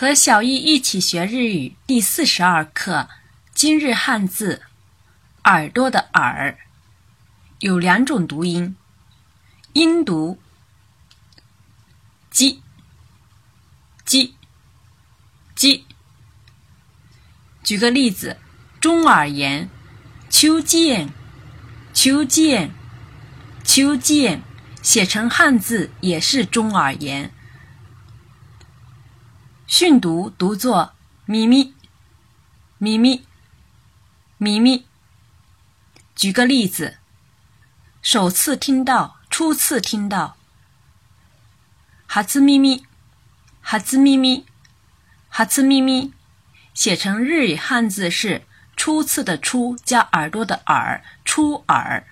和小易一起学日语第四十二课。今日汉字“耳朵”的“耳”有两种读音，音读“鸡”“鸡”“鸡”。举个例子，中耳炎，秋见，秋见，秋见，写成汉字也是中耳炎。训读读作咪咪咪咪咪咪。举个例子，首次听到，初次听到。哈兹咪咪，哈兹咪咪，哈兹咪咪，写成日语汉字是初次的初加耳朵的耳，初耳。